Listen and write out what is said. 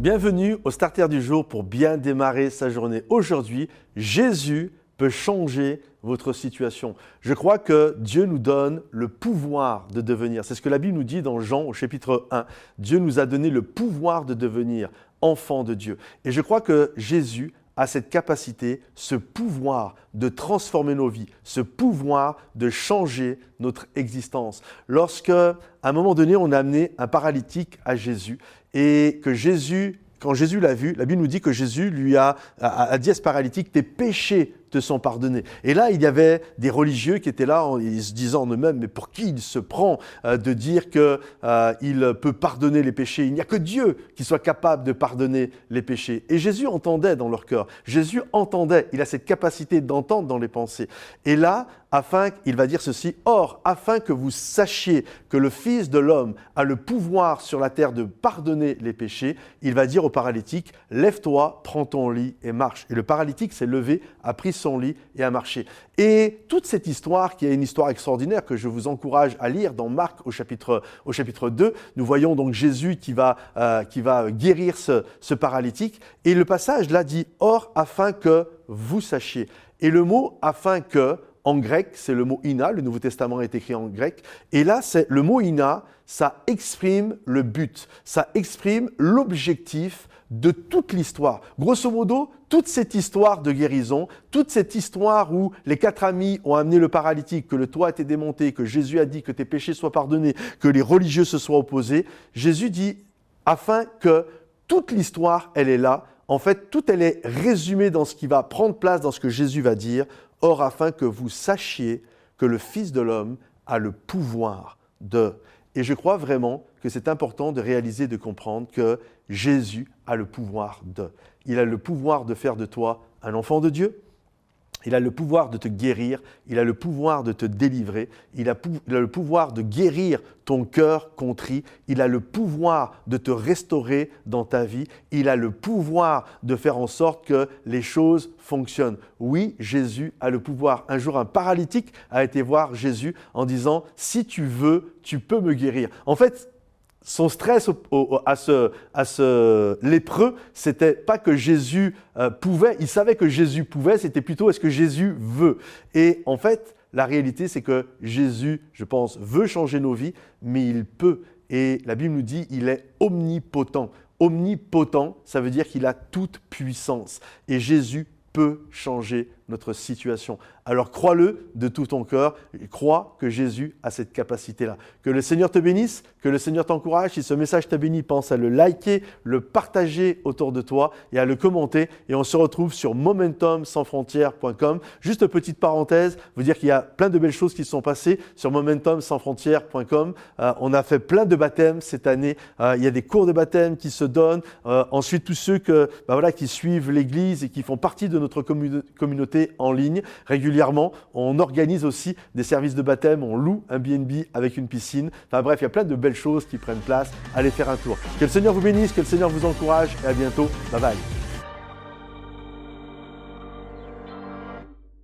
Bienvenue au Starter du jour pour bien démarrer sa journée. Aujourd'hui, Jésus peut changer votre situation. Je crois que Dieu nous donne le pouvoir de devenir. C'est ce que la Bible nous dit dans Jean au chapitre 1. Dieu nous a donné le pouvoir de devenir enfant de Dieu. Et je crois que Jésus a cette capacité, ce pouvoir de transformer nos vies, ce pouvoir de changer notre existence. Lorsque, à un moment donné, on a amené un paralytique à Jésus et que Jésus, quand Jésus l'a vu, la Bible nous dit que Jésus lui a, dit à ce paralytique, tes péchés te sont pardonnés. Et là, il y avait des religieux qui étaient là, en, se disant en eux-mêmes, mais pour qui il se prend euh, de dire qu'il euh, peut pardonner les péchés? Il n'y a que Dieu qui soit capable de pardonner les péchés. Et Jésus entendait dans leur cœur. Jésus entendait. Il a cette capacité d'entendre dans les pensées. Et là, afin, il va dire ceci, Or, afin que vous sachiez que le Fils de l'homme a le pouvoir sur la terre de pardonner les péchés, il va dire au paralytique, Lève-toi, prends ton lit et marche. Et le paralytique s'est levé, a pris son lit et a marché. Et toute cette histoire, qui est une histoire extraordinaire que je vous encourage à lire dans Marc au chapitre, au chapitre 2, nous voyons donc Jésus qui va, euh, qui va guérir ce, ce paralytique. Et le passage là dit, Or, afin que vous sachiez. Et le mot afin que, en grec, c'est le mot ina, le Nouveau Testament est écrit en grec, et là, c'est le mot ina, ça exprime le but, ça exprime l'objectif de toute l'histoire. Grosso modo, toute cette histoire de guérison, toute cette histoire où les quatre amis ont amené le paralytique, que le toit a été démonté, que Jésus a dit que tes péchés soient pardonnés, que les religieux se soient opposés, Jésus dit, afin que toute l'histoire, elle est là, en fait, tout elle est résumée dans ce qui va prendre place, dans ce que Jésus va dire, Or, afin que vous sachiez que le Fils de l'homme a le pouvoir de... Et je crois vraiment que c'est important de réaliser, de comprendre que Jésus a le pouvoir de. Il a le pouvoir de faire de toi un enfant de Dieu, il a le pouvoir de te guérir, il a le pouvoir de te délivrer, il a, le pouvoir de guérir ton cœur contrit, il a le pouvoir de te restaurer dans ta vie, il a le pouvoir de faire en sorte que les choses fonctionnent. Oui, Jésus a le pouvoir. Un jour, un paralytique a été voir Jésus en disant, si tu veux, tu peux me guérir. En fait, son stress à, ce, ce lépreux, c'était pas que Jésus euh, pouvait, il savait que Jésus pouvait, c'était plutôt est-ce que Jésus veut. Et en fait, la réalité, c'est que Jésus, je pense, veut changer nos vies, mais il peut. Et la Bible nous dit, il est omnipotent. Omnipotent, ça veut dire qu'il a toute puissance. Et Jésus peut changer notre situation. Alors crois-le de tout ton cœur, crois que Jésus a cette capacité-là. Que le Seigneur te bénisse, que le Seigneur t'encourage. Si ce message t'a béni, pense à le liker, le partager autour de toi et à le commenter. Et on se retrouve sur momentumsansfrontières.com. Juste petite parenthèse, vous dire qu'il y a plein de belles choses qui se sont passées sur momentumsansfrontières.com. Euh, on a fait plein de baptêmes cette année. Euh, il y a des cours de baptême qui se donnent. Euh, ensuite, tous ceux bah qui suivent l'Église et qui font partie de notre communauté en ligne régulièrement. On organise aussi des services de baptême, on loue un BNB avec une piscine. Enfin bref, il y a plein de belles choses qui prennent place. Allez faire un tour. Que le Seigneur vous bénisse, que le Seigneur vous encourage et à bientôt. Bye bye.